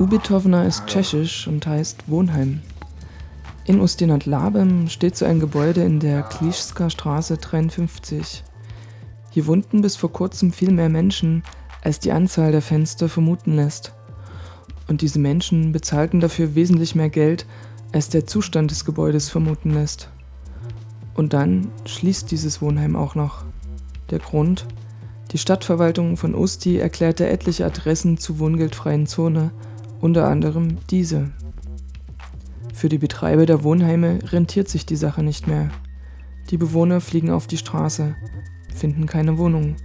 Ubitovna ist tschechisch und heißt Wohnheim. In Ustinat Labem steht so ein Gebäude in der Klischska Straße 53. Hier wohnten bis vor kurzem viel mehr Menschen, als die Anzahl der Fenster vermuten lässt. Und diese Menschen bezahlten dafür wesentlich mehr Geld, als der Zustand des Gebäudes vermuten lässt. Und dann schließt dieses Wohnheim auch noch. Der Grund? Die Stadtverwaltung von Usti erklärte etliche Adressen zur wohngeldfreien Zone, unter anderem diese. Für die Betreiber der Wohnheime rentiert sich die Sache nicht mehr. Die Bewohner fliegen auf die Straße, finden keine Wohnung.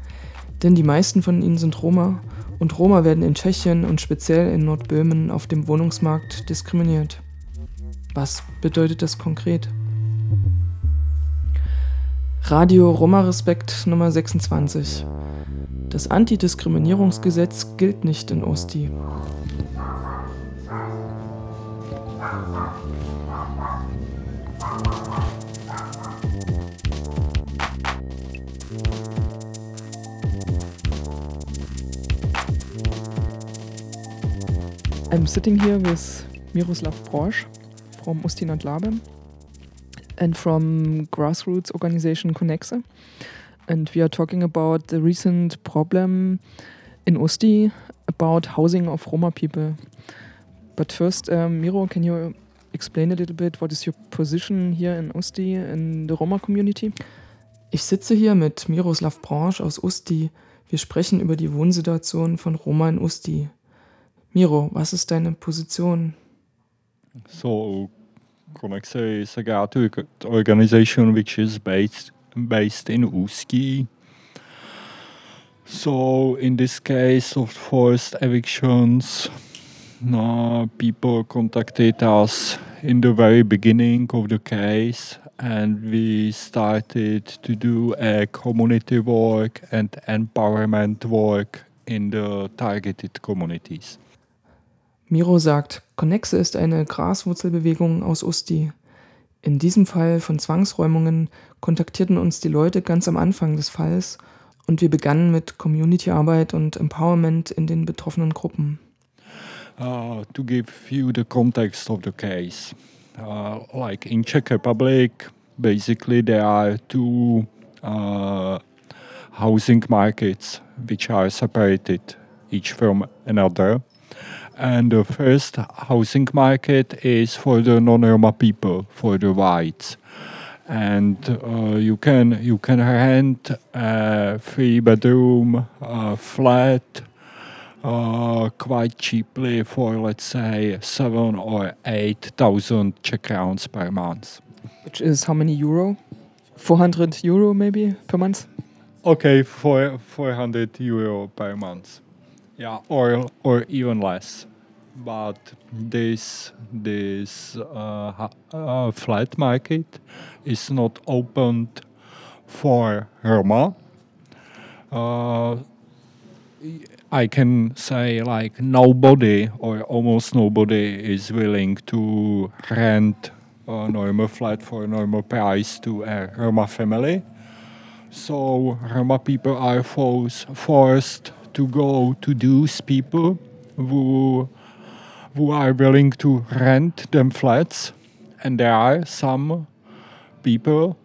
Denn die meisten von ihnen sind Roma und Roma werden in Tschechien und speziell in Nordböhmen auf dem Wohnungsmarkt diskriminiert. Was bedeutet das konkret? Radio Roma Respekt Nummer 26. Das Antidiskriminierungsgesetz gilt nicht in Osti. I'm sitting here with Miroslav Brosch from Ustinat Labem and from grassroots organization Connexe. And we are talking about the recent problem in Usti about housing of Roma people. But first, um, Miro, can you explain a little bit what is your position here in Usti in the Roma community? Ich sitze hier mit Miroslav Branch aus Usti. Wir sprechen über die Wohnsituation von Roma in Usti. Miro, was ist deine Position? So, Connexe is a organization which is based based in Uski. So, in this case of forced evictions, uh, people contacted us in the very beginning of the case, and we started to do a community work and empowerment work in the targeted communities. Miro sagt, Connexe ist eine Graswurzelbewegung aus Usti. In diesem Fall von Zwangsräumungen kontaktierten uns die Leute ganz am Anfang des Falls und wir begannen mit Community-Arbeit und Empowerment in den betroffenen Gruppen. Uh, to give you the context of the case, uh, like in Czech Republic, basically there are two uh, housing markets which are separated each from another. And the first housing market is for the non-Roma people, for the whites. And uh, you can you can rent a three bedroom uh, flat uh, quite cheaply for let's say seven or eight thousand Czech crowns per month. Which is how many euro? 400 euro maybe per month? Okay, for 400 euro per month. Yeah, or or even less. But this this uh, uh, flat market is not opened for Roma. Uh, I can say like nobody or almost nobody is willing to rent a normal flat for a normal price to a Roma family. So Roma people are forced forced to go to those people who who are willing to rent them flats, and there are some people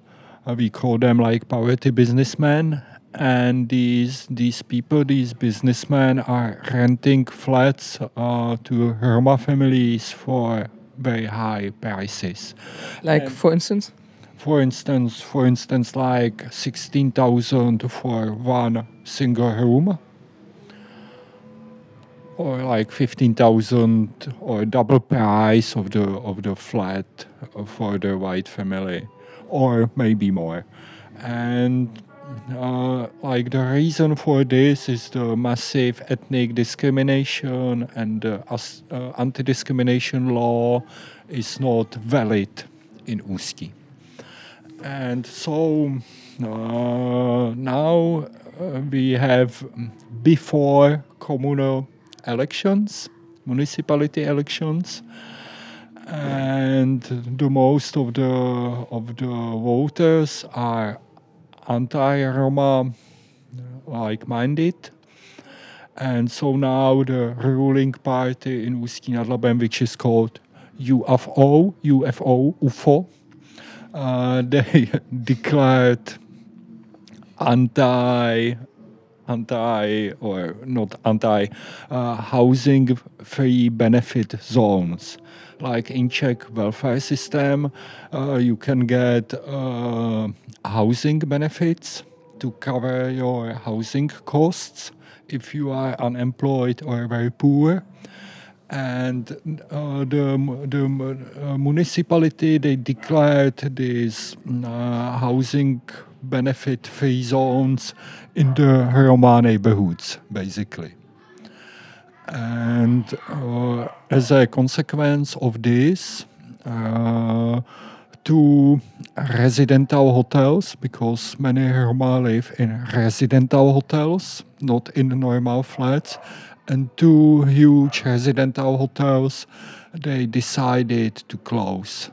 uh, we call them like poverty businessmen, and these these people, these businessmen, are renting flats uh, to Roma families for very high prices. Like, for instance? For instance, for instance, like sixteen thousand for one single room, or like fifteen thousand, or double price of the of the flat for the white family, or maybe more, and. Uh, like the reason for this is the massive ethnic discrimination and the uh, anti-discrimination law is not valid in Uski. And so uh, now uh, we have before communal elections, municipality elections, and the most of the of the voters are anti-Roma like-minded. And so now the ruling party in Ústí nad Labem, which is called UFO, UFO, UFO, uh, they declared anti anti or not anti uh, housing free benefit zones. Like in czech welfare system uh, you can get uh, housing benefits to cover your housing costs if you are unemployed or very poor. And uh, the, the uh, municipality they declared these uh, housing benefit free zones in the Roma neighborhoods basically. And uh, as a consequence of this uh, two residential hotels because many Roma live in residential hotels not in normal flats and two huge residential hotels they decided to close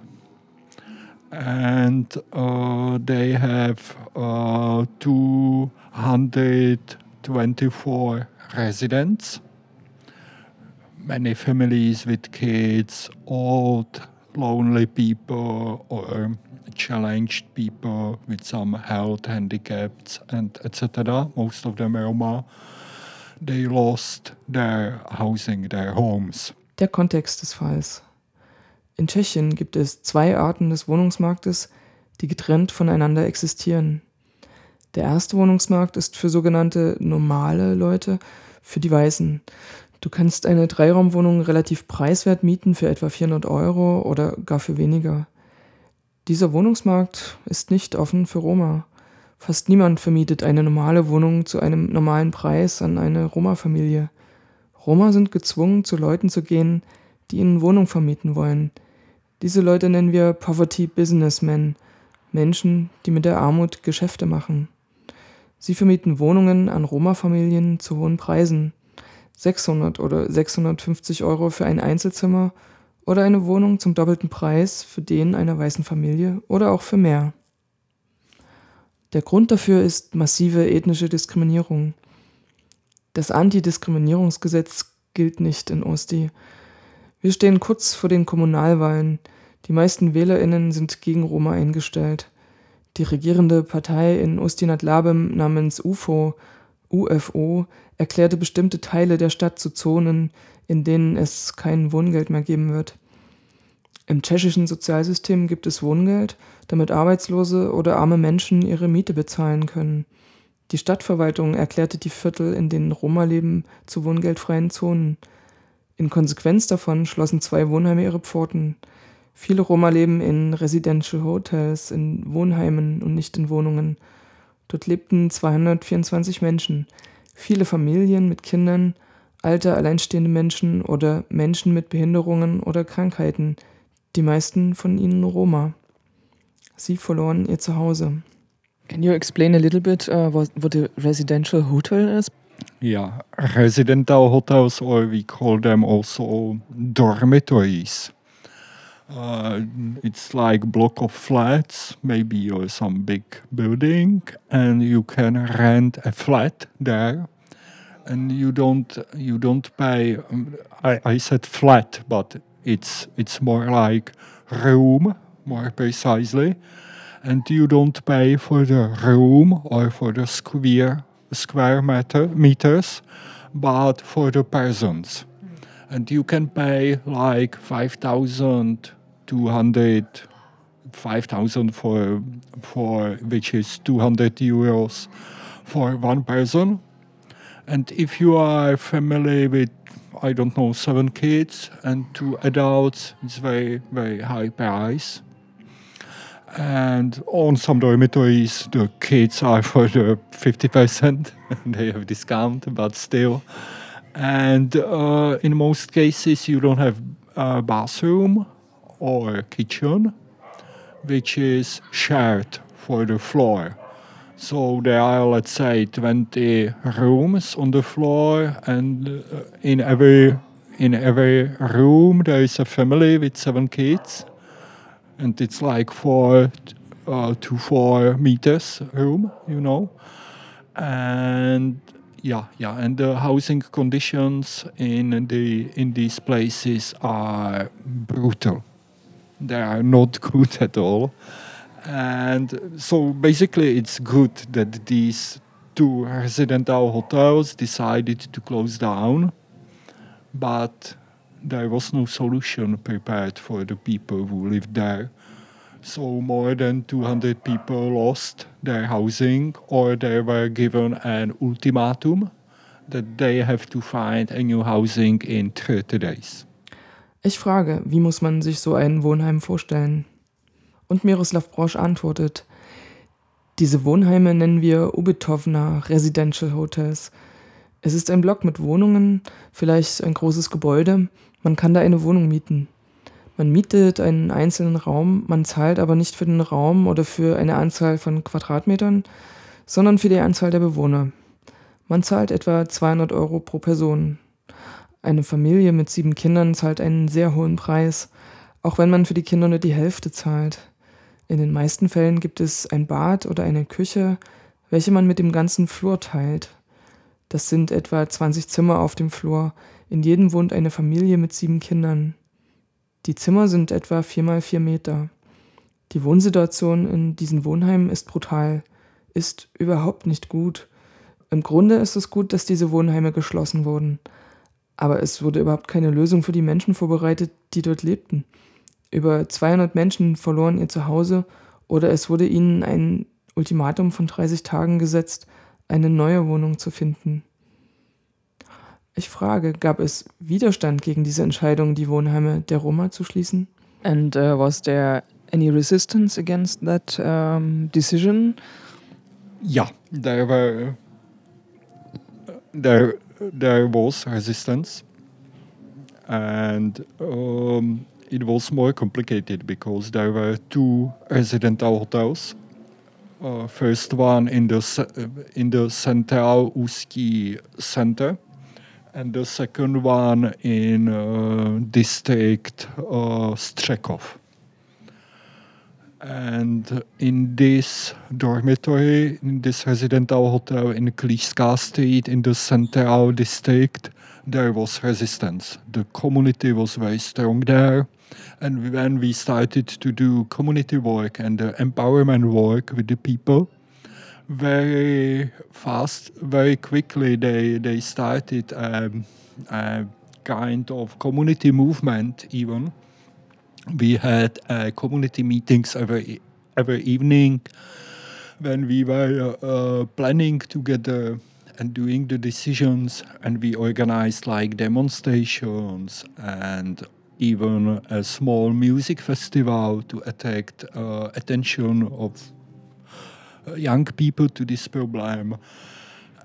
and uh, they have uh, 224 residents many families with kids old lonely people or challenged people with some health handicaps and etc most of them Roma they lost their housing, their homes. Der Kontext des Falls. In Tschechien gibt es zwei Arten des Wohnungsmarktes, die getrennt voneinander existieren. Der erste Wohnungsmarkt ist für sogenannte normale Leute, für die Weißen. Du kannst eine Dreiraumwohnung relativ preiswert mieten für etwa 400 Euro oder gar für weniger. Dieser Wohnungsmarkt ist nicht offen für Roma. Fast niemand vermietet eine normale Wohnung zu einem normalen Preis an eine Roma-Familie. Roma sind gezwungen, zu Leuten zu gehen, die ihnen Wohnung vermieten wollen. Diese Leute nennen wir Poverty Businessmen, Menschen, die mit der Armut Geschäfte machen. Sie vermieten Wohnungen an Roma-Familien zu hohen Preisen. 600 oder 650 Euro für ein Einzelzimmer oder eine Wohnung zum doppelten Preis für den einer weißen Familie oder auch für mehr. Der Grund dafür ist massive ethnische Diskriminierung. Das Antidiskriminierungsgesetz gilt nicht in Osti. Wir stehen kurz vor den Kommunalwahlen. Die meisten WählerInnen sind gegen Roma eingestellt. Die regierende Partei in Ustinat Labem namens UFO, UFO, erklärte bestimmte Teile der Stadt zu Zonen, in denen es kein Wohngeld mehr geben wird. Im tschechischen Sozialsystem gibt es Wohngeld, damit Arbeitslose oder arme Menschen ihre Miete bezahlen können. Die Stadtverwaltung erklärte die Viertel, in denen Roma leben, zu wohngeldfreien Zonen. In Konsequenz davon schlossen zwei Wohnheime ihre Pforten. Viele Roma leben in Residential Hotels, in Wohnheimen und nicht in Wohnungen. Dort lebten 224 Menschen, viele Familien mit Kindern, alte alleinstehende Menschen oder Menschen mit Behinderungen oder Krankheiten, die meisten von ihnen Roma. Sie verloren ihr Zuhause. Can you explain a little bit uh, what, what a residential hotel is? Yeah, residential hotels, or we call them also dormitories. Uh, it's like block of flats, maybe or some big building, and you can rent a flat there, and you don't you don't pay. um, I, I said flat, but it's it's more like room, more precisely, and you don't pay for the room or for the square square meter meters, but for the persons. And you can pay like 5,200, 5,000 for, for, which is 200 euros for one person. And if you are family with, I don't know, seven kids and two adults, it's very, very high price. And on some dormitories, the kids are for the 50%. they have discount, but still. And uh, in most cases, you don't have a bathroom or kitchen, which is shared for the floor. So there are, let's say, 20 rooms on the floor, and uh, in every in every room there is a family with seven kids, and it's like four uh, to four meters room, you know, and yeah, yeah, and the housing conditions in the in these places are brutal. They are not good at all. And so basically, it's good that these two residential hotels decided to close down, but there was no solution prepared for the people who lived there. So more than 200 people lost their housing or they were given an ultimatum that they have to find a new housing in 30 days. Ich frage, wie muss man sich so ein Wohnheim vorstellen? Und Miroslav Brosch antwortet, diese Wohnheime nennen wir Ubytovna Residential Hotels. Es ist ein Block mit Wohnungen, vielleicht ein großes Gebäude. Man kann da eine Wohnung mieten. Man mietet einen einzelnen Raum, man zahlt aber nicht für den Raum oder für eine Anzahl von Quadratmetern, sondern für die Anzahl der Bewohner. Man zahlt etwa 200 Euro pro Person. Eine Familie mit sieben Kindern zahlt einen sehr hohen Preis, auch wenn man für die Kinder nur die Hälfte zahlt. In den meisten Fällen gibt es ein Bad oder eine Küche, welche man mit dem ganzen Flur teilt. Das sind etwa 20 Zimmer auf dem Flur. In jedem wohnt eine Familie mit sieben Kindern. Die Zimmer sind etwa vier mal vier Meter. Die Wohnsituation in diesen Wohnheimen ist brutal, ist überhaupt nicht gut. Im Grunde ist es gut, dass diese Wohnheime geschlossen wurden. Aber es wurde überhaupt keine Lösung für die Menschen vorbereitet, die dort lebten. Über 200 Menschen verloren ihr Zuhause oder es wurde ihnen ein Ultimatum von 30 Tagen gesetzt, eine neue Wohnung zu finden. Ich frage, gab es Widerstand gegen diese Entscheidung, die Wohnheime der Roma zu schließen? And uh, was there any resistance against that um, decision? Yeah, there were there there was resistance, and um, it was more complicated because there were two residential hotels. Uh, first one in the ce- in the Central Uski center, and the second one in uh, district uh, Strekov. And in this dormitory, in this residential hotel in Kliska Street in the Central district, there was resistance. The community was very strong there. And when we started to do community work and the empowerment work with the people, very fast, very quickly, they, they started um, a kind of community movement, even. We had uh, community meetings every, every evening when we were uh, planning together and doing the decisions, and we organized like demonstrations and even a small music festival to attract uh, attention of young people to this problem.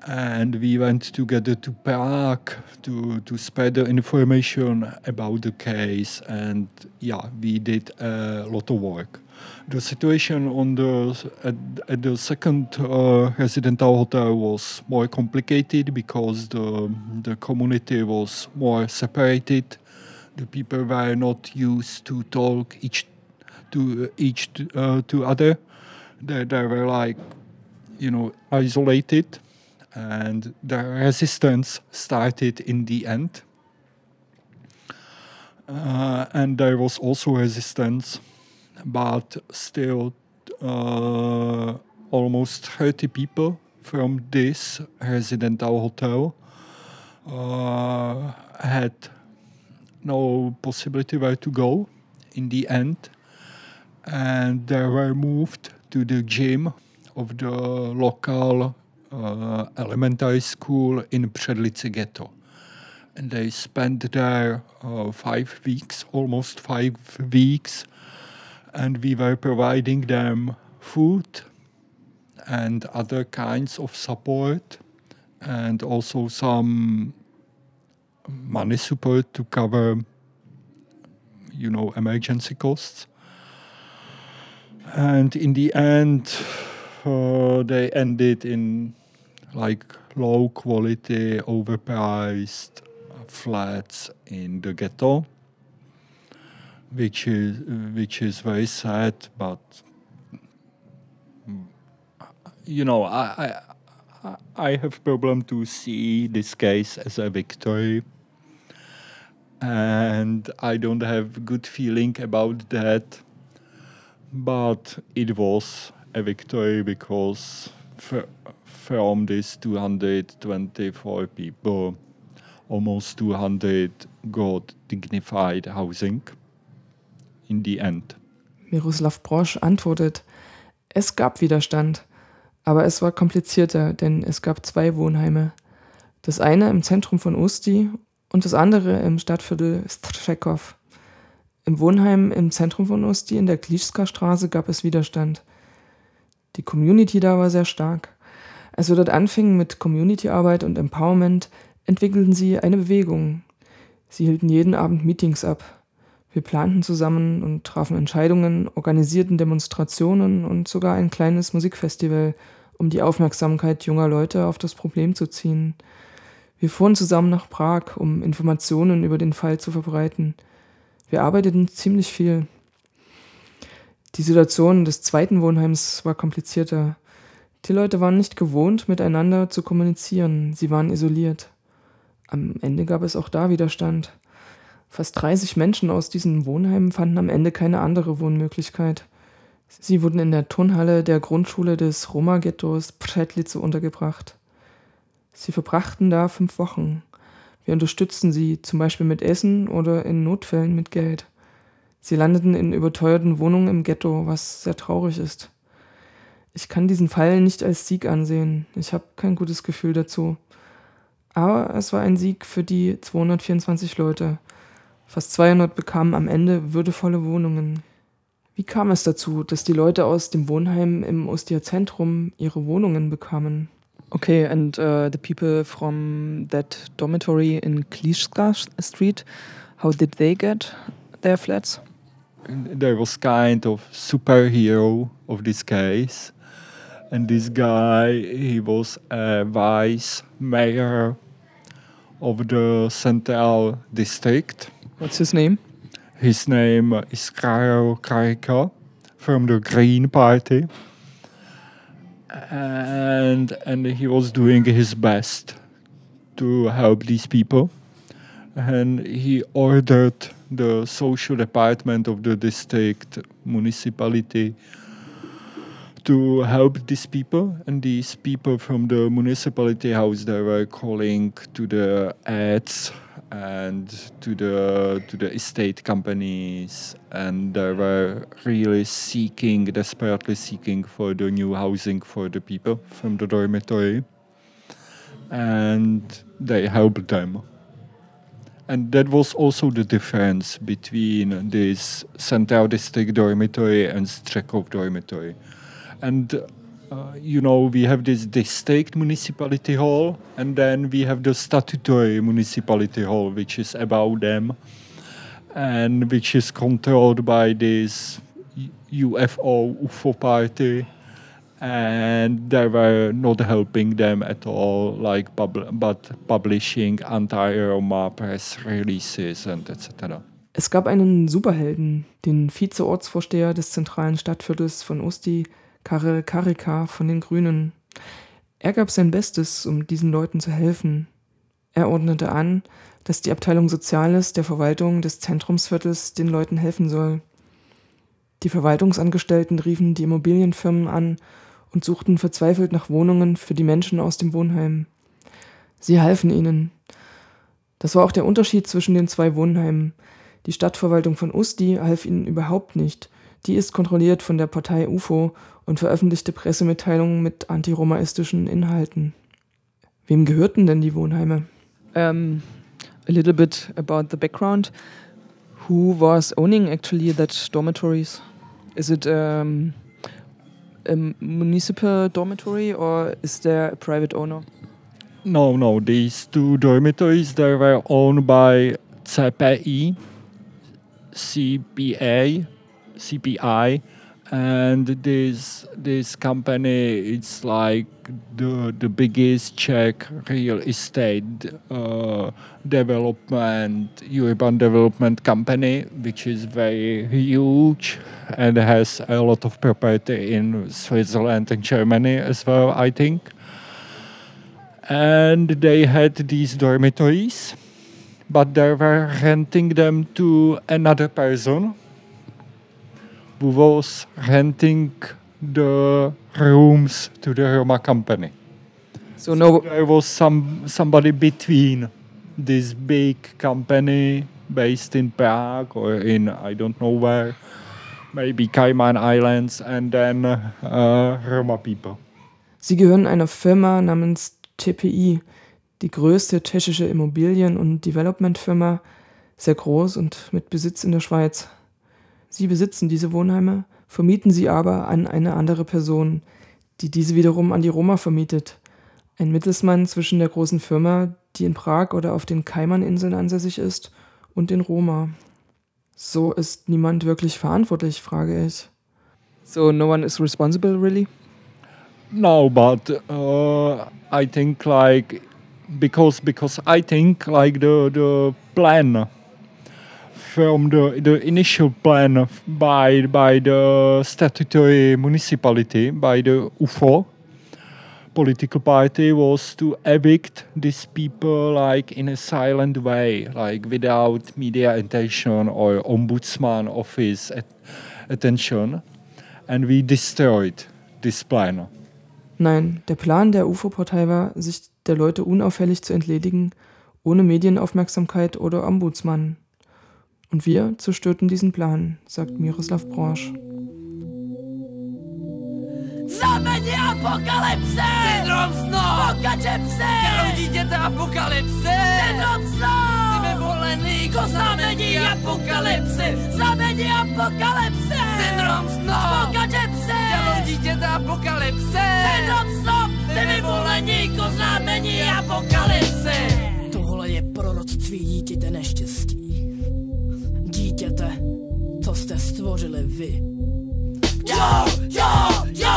And we went together to Prague to, to spread the information about the case. And yeah, we did a lot of work. The situation on the at, at the second uh, residential hotel was more complicated because the the community was more separated the people were not used to talk each to each uh, to other. They, they were like, you know, isolated, and the resistance started in the end. Uh, and there was also resistance, but still, uh, almost 30 people from this residential hotel uh, had no possibility where to go in the end, and they were moved to the gym of the local uh, elementary school in Předlice ghetto. And they spent there uh, five weeks, almost five weeks, and we were providing them food and other kinds of support and also some money support to cover you know emergency costs and in the end uh, they ended in like low quality overpriced flats in the ghetto which is which is very sad but you know i i i have problem to see this case as a victory. And i don't have good feeling about that but it was a victory because from these 224 people almost 200 got dignified housing in the end. Miroslav Brosch antwortet, es gab Widerstand, aber es war komplizierter, denn es gab zwei Wohnheime. Das eine im Zentrum von Usti und das andere im Stadtviertel Strzekov. Im Wohnheim im Zentrum von Usti in der Klischska Straße gab es Widerstand. Die Community da war sehr stark. Als wir dort anfingen mit Community-Arbeit und Empowerment, entwickelten sie eine Bewegung. Sie hielten jeden Abend Meetings ab. Wir planten zusammen und trafen Entscheidungen, organisierten Demonstrationen und sogar ein kleines Musikfestival, um die Aufmerksamkeit junger Leute auf das Problem zu ziehen. Wir fuhren zusammen nach Prag, um Informationen über den Fall zu verbreiten. Wir arbeiteten ziemlich viel. Die Situation des zweiten Wohnheims war komplizierter. Die Leute waren nicht gewohnt, miteinander zu kommunizieren. Sie waren isoliert. Am Ende gab es auch da Widerstand. Fast 30 Menschen aus diesen Wohnheimen fanden am Ende keine andere Wohnmöglichkeit. Sie wurden in der Turnhalle der Grundschule des Roma-Ghettos Przetlice untergebracht. Sie verbrachten da fünf Wochen. Wir unterstützten sie zum Beispiel mit Essen oder in Notfällen mit Geld. Sie landeten in überteuerten Wohnungen im Ghetto, was sehr traurig ist. Ich kann diesen Fall nicht als Sieg ansehen. Ich habe kein gutes Gefühl dazu. Aber es war ein Sieg für die 224 Leute. Fast 200 bekamen am Ende würdevolle Wohnungen. Wie kam es dazu, dass die Leute aus dem Wohnheim im Ostia Zentrum ihre Wohnungen bekamen? Okay, and uh, the people from that dormitory in Klischka Street, how did they get their flats? There was kind of superhero of this case, and this guy he was a vice mayor of the central district. What's his name? His name is Karel Karika from the Green Party. And, and he was doing his best to help these people. And he ordered the social department of the district municipality to help these people and these people from the municipality house they were calling to the ads and to the to the estate companies. And they were really seeking desperately seeking for the new housing for the people from the dormitory. And they helped them. And that was also the difference between this Central District dormitory and Strekov dormitory. And uh, you know we have this district municipality hall and then we have the statutory municipality hall which is about them and which is controlled by this UFO UFO party and they were not helping them at all like pub- but publishing anti-Roma press releases and etc. Es gab einen Superhelden, den Vizeortsvorsteher des zentralen Stadtviertels von Usti, Karel Karika von den Grünen. Er gab sein Bestes, um diesen Leuten zu helfen. Er ordnete an, dass die Abteilung Soziales der Verwaltung des Zentrumsviertels den Leuten helfen soll. Die Verwaltungsangestellten riefen die Immobilienfirmen an und suchten verzweifelt nach Wohnungen für die Menschen aus dem Wohnheim. Sie halfen ihnen. Das war auch der Unterschied zwischen den zwei Wohnheimen. Die Stadtverwaltung von Usti half ihnen überhaupt nicht. Die ist kontrolliert von der Partei UFO und veröffentlichte Pressemitteilungen mit antiromaistischen Inhalten. Wem gehörten denn die Wohnheime? Um, a little bit about the background. Who was owning actually that dormitories? Is it um, a municipal dormitory or is there a private owner? No, no. These two dormitories they were owned by CPI, CPA, CPI, and this this company it's like the the biggest Czech real estate uh, development urban development company, which is very huge and has a lot of property in Switzerland and Germany as well, I think. And they had these dormitories, but they were renting them to another person who was renting the rooms to the Roma company. So no, There was some somebody between this big company based in Prague or in I don't know where, maybe Cayman Islands, and then uh, Roma people. Sie gehören einer Firma namens TPI, die größte tschechische Immobilien- und Developmentfirma, sehr groß und mit Besitz in der Schweiz. Sie besitzen diese Wohnheime, vermieten sie aber an eine andere Person, die diese wiederum an die Roma vermietet. Ein Mittelsmann zwischen der großen Firma, die in Prag oder auf den Kaimaninseln ansässig ist, und den Roma. So ist niemand wirklich verantwortlich, frage ich. so no one is responsible really. No, but uh, I think like because because I think like the the plan from the the initial plan by by the statutory municipality by the UFO political party was to evict these people like in a silent way like without media attention or ombudsman office at- attention. And we destroyed this plan. Nein, der Plan der UFO-Partei war, sich der Leute unauffällig zu entledigen, ohne Medienaufmerksamkeit oder Ombudsmann. Und wir zerstörten diesen Plan, sagt Miroslav Brosch. Znamení apokalypse! Syndrom snu! Pokače psy! Dělou dítěte apokalypse! Syndrom snu! Jsi vyvolený ko znamení apokalypsy! Znamení apokalypse! Syndrom snu! Pokače psy! Dělou dítěte apokalypse! Syndrom snu! Jsi vyvolený ko znamení apokalypsy! Tohle je proroctví dítěte neštěstí. Dítěte, co jste stvořili vy. Jo, jo, jo!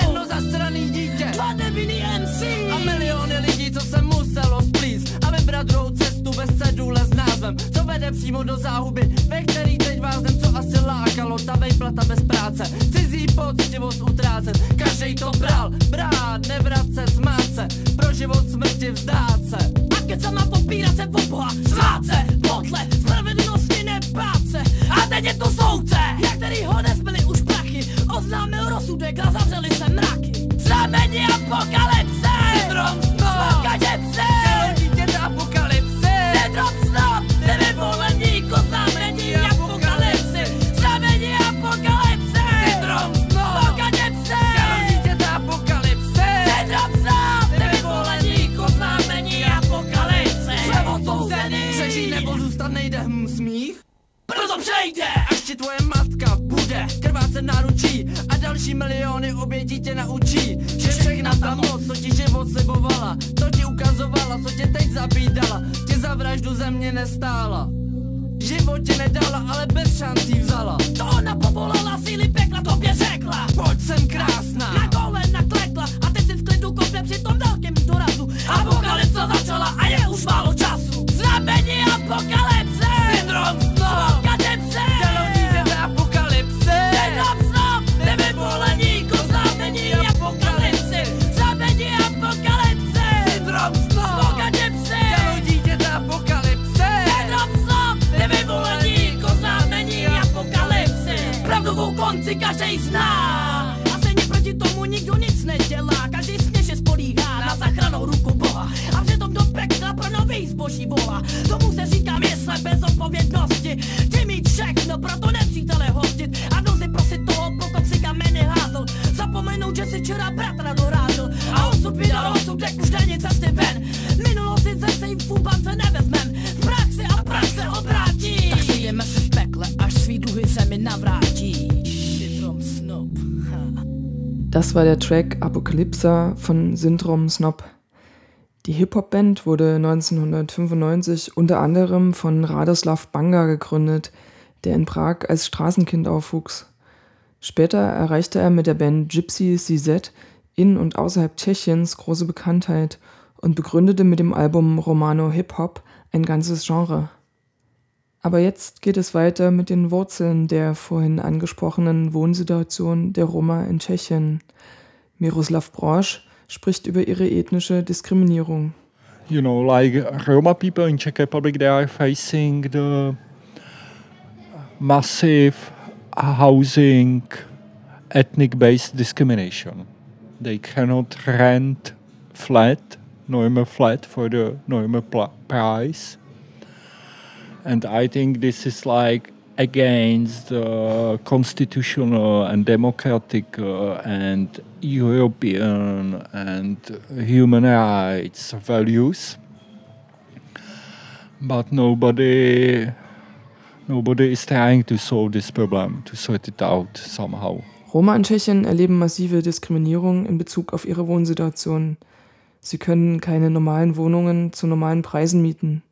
Jedno zasraný dítě, Dva nevinný MC! a miliony lidí, co se muselo splíst a vybrat druhou cestu bez cedule s názvem, co vede přímo do záhuby, ve který teď vás co asi lákalo, ta vejplata bez práce, cizí poctivost utrácet, každej to bral, brát, nevracet, smát se, pro život smrti vzdát se. A keď sa má popírat se o Boha, svát se, podle spravedlnosti se. A teď je tu soudce, jak který ho nezbyli už prachy, oznámil rozsudek a zavřeli se mraky. Znamení apokalypse, syndrom snu, smakače přejde. Až ti tvoje matka bude krvácet náručí a další miliony obětí tě naučí, že všechna ta moc, co ti život slibovala, co ti ukazovala, co tě teď zabídala, tě za vraždu země nestála. Život ti nedala, ale bez šancí vzala. To ona povolala síly pekla, tobě řekla. Track Apokalypsa von Syndrom Snob. Die Hip-Hop-Band wurde 1995 unter anderem von Radoslav Banga gegründet, der in Prag als Straßenkind aufwuchs. Später erreichte er mit der Band Gypsy CZ in und außerhalb Tschechiens große Bekanntheit und begründete mit dem Album Romano Hip Hop ein ganzes Genre. Aber jetzt geht es weiter mit den Wurzeln der vorhin angesprochenen Wohnsituation der Roma in Tschechien. Miroslav Brosch spricht über ihre ethnische Diskriminierung. You know, like Roma people in Czech Republic, they are facing the massive housing ethnic-based discrimination. They cannot rent flat, normal flat for the normal price. And I think this is like against the constitutional and democratic uh, and European and human rights values. But nobody nobody is trying to solve this problem, to sort it out somehow. Roma in Tschechien erleben massive Diskriminierung in Bezug auf ihre Wohnsituation. Sie können keine normalen Wohnungen zu normalen Preisen mieten.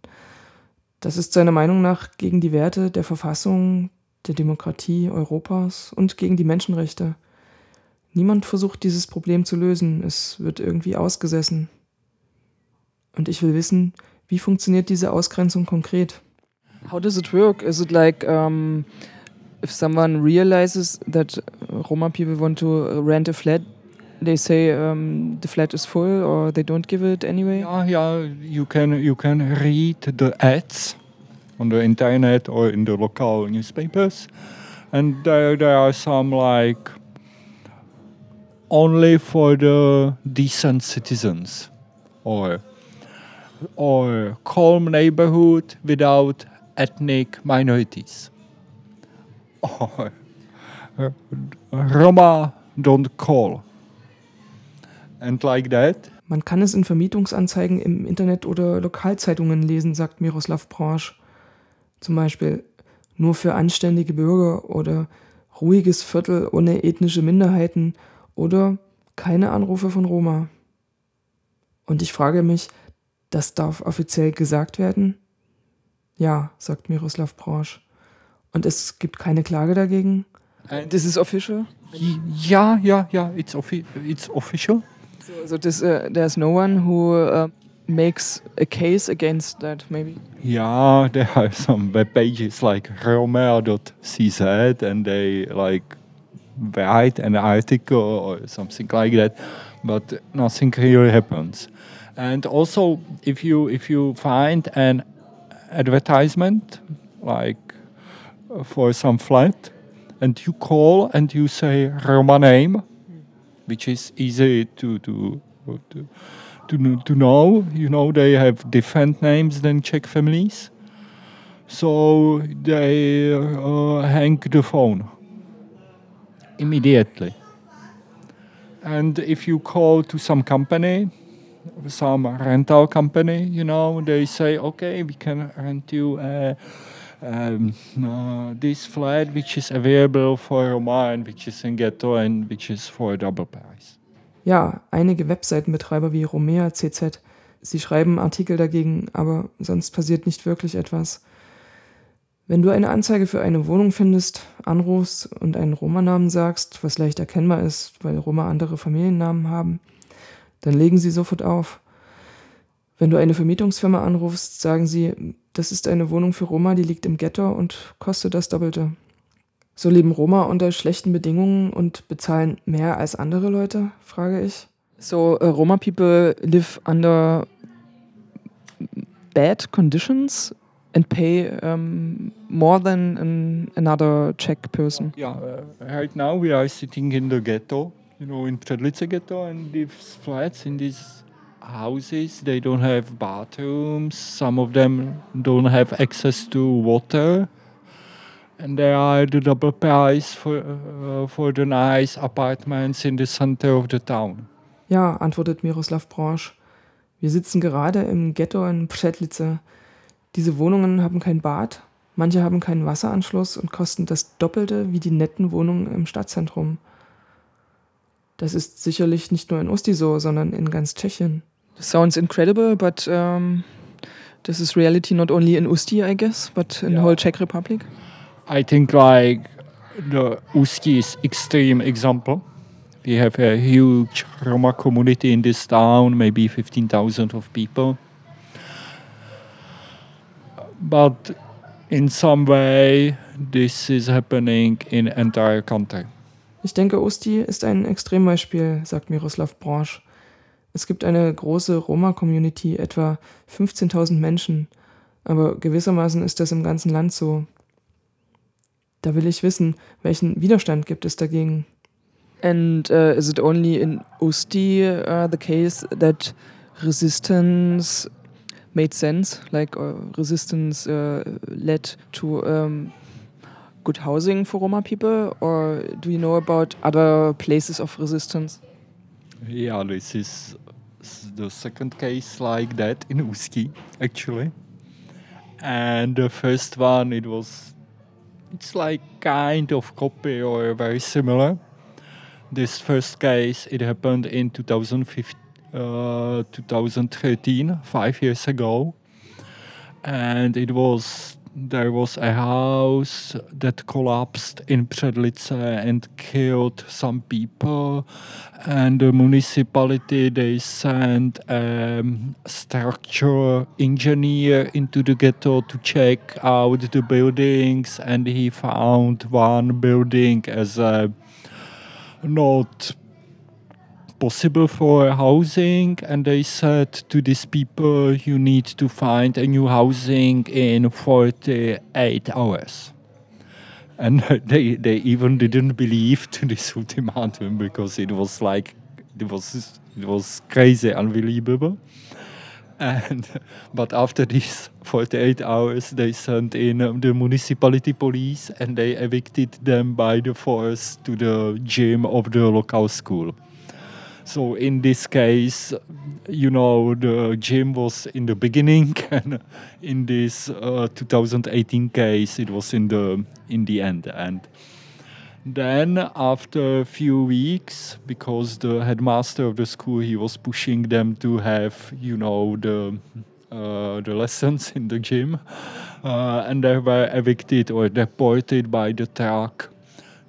Das ist seiner Meinung nach gegen die Werte der Verfassung, der Demokratie Europas und gegen die Menschenrechte. Niemand versucht dieses Problem zu lösen, es wird irgendwie ausgesessen. Und ich will wissen, wie funktioniert diese Ausgrenzung konkret? How does it work? Is it like um, if someone realizes that Roma people want to rent a flat, they say um, the flat is full or they don't give it anyway? Yeah, yeah, you can you can read the ads on the internet or in the local newspapers, and there there are some like only for the decent citizens, or or calm neighborhood without ethnic minorities. Or Roma don't call. And like that. Man kann es in Vermietungsanzeigen im Internet oder Lokalzeitungen lesen, sagt Miroslav Brosch. Zum Beispiel nur für anständige Bürger oder ruhiges Viertel ohne ethnische Minderheiten oder keine Anrufe von Roma. Und ich frage mich, das darf offiziell gesagt werden? Ja, sagt Miroslav Brosch. Und es gibt keine Klage dagegen? This is official? Yeah, yeah, yeah. It's offi it's official. So, so this, uh, there's no one who uh, makes a case against that, maybe? Yeah, there are some web pages like Romeo.cz and they like write an article or something like that, but nothing really happens. And also, if you if you find an advertisement like for some flat, and you call and you say Roma name, which is easy to to to to, to know. You know they have different names than Czech families, so they uh, hang the phone immediately. And if you call to some company, some rental company, you know, they say, okay, we can rent you uh, um, uh, this flat which is available for Roma and which is in ghetto and which is for double price. Ja, einige Webseitenbetreiber wie Romea CZ, sie schreiben Artikel dagegen, aber sonst passiert nicht wirklich etwas. Wenn du eine Anzeige für eine Wohnung findest, anrufst und einen Roma-Namen sagst, was leicht erkennbar ist, weil Roma andere Familiennamen haben, dann legen sie sofort auf. Wenn du eine Vermietungsfirma anrufst, sagen sie, das ist eine Wohnung für Roma, die liegt im Ghetto und kostet das Doppelte. So leben Roma unter schlechten Bedingungen und bezahlen mehr als andere Leute, frage ich. So uh, Roma people live under bad conditions and pay um, more than an, another Czech person. Yeah, uh, right now we are sitting in the ghetto, you know, in Předlice ghetto, and these flats in these houses, they don't have bathrooms. Some of them don't have access to water. And they are the double price for, uh, for the nice apartments in the center of the town. Ja, antwortet Miroslav Branch. Wir sitzen gerade im Ghetto in Předlice. Diese Wohnungen haben kein Bad, manche haben keinen Wasseranschluss und kosten das Doppelte wie die netten Wohnungen im Stadtzentrum. Das ist sicherlich nicht nur in Usti so, sondern in ganz Tschechien. This sounds incredible, but um, this is reality not only in Usti, I guess, but in the whole Czech Republic. I think like the Uski is extreme example. We have a huge Roma community in this town, maybe 15,000 of people. But in some way, this is happening in entire country. Ich denke, Usti ist ein Extrembeispiel, sagt Miroslav Branch. Es gibt eine große Roma-Community, etwa 15.000 Menschen, aber gewissermaßen ist das im ganzen Land so. Da will ich wissen, welchen Widerstand gibt es dagegen? And uh, is it only in Usti uh, the case that resistance made sense, like uh, resistance uh, led to um, good housing for Roma people, or do you know about other places of resistance? Yeah, this is s- the second case like that in Uski, actually. And the first one, it was, it's like kind of copy or very similar. This first case, it happened in 2015, uh, 2013, five years ago. And it was there was a house that collapsed in Předlice and killed some people and the municipality they sent a um, structure engineer into the ghetto to check out the buildings and he found one building as a not possible for housing and they said to these people you need to find a new housing in 48 hours. And they they even didn't believe to this ultimatum because it was like it was it was crazy unbelievable. And but after these 48 hours they sent in um, the municipality police and they evicted them by the force to the gym of the local school so in this case, you know, the gym was in the beginning, and in this uh, 2018 case, it was in the in the end. And then after a few weeks, because the headmaster of the school he was pushing them to have, you know, the uh, the lessons in the gym, uh, and they were evicted or deported by the truck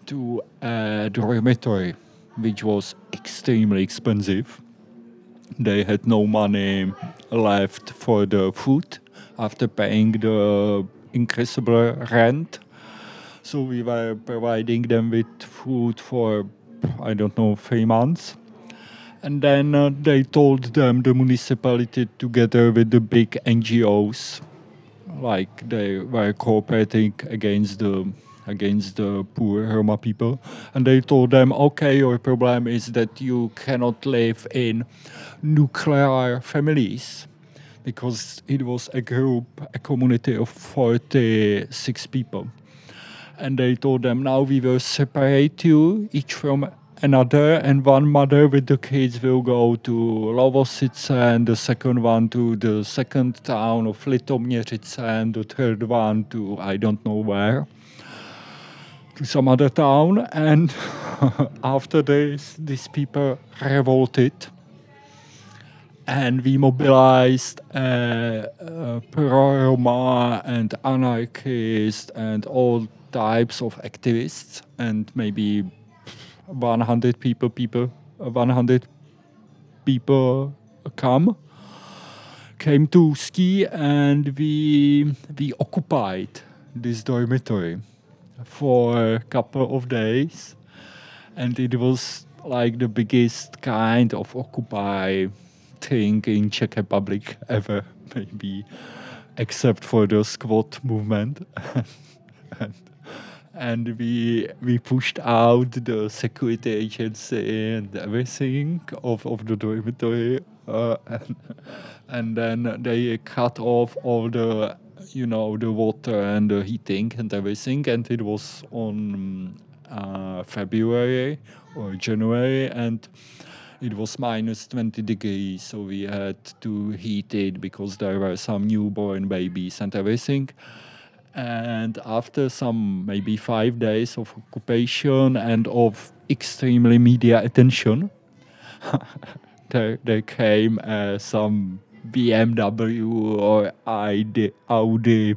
to a dormitory which was extremely expensive. They had no money left for the food after paying the increasable rent. So we were providing them with food for, I don't know, three months. And then uh, they told them, the municipality, together with the big NGOs, like they were cooperating against the against the poor Roma people. And they told them, okay, your problem is that you cannot live in nuclear families because it was a group, a community of 46 people. And they told them, now we will separate you each from another, and one mother with the kids will go to Lovosice, and the second one to the second town of Litoměřice, and the third one to I don't know where some other town and after this these people revolted and we mobilized uh, uh, pro-Roma and anarchists and all types of activists and maybe 100 people people 100 people come came to ski and we we occupied this dormitory for a couple of days and it was like the biggest kind of occupy thing in czech republic ever maybe except for the squat movement. and, and we we pushed out the security agency and everything of, of the dormitory uh, and, and then they cut off all the you know the water and the heating and everything. And it was on uh, february or january. And it was minus 20 degrees. So we had to heat it because there were some newborn babies and everything. And after some maybe five days of occupation and of extremely media attention there, there came uh, some BMW or ID, Audi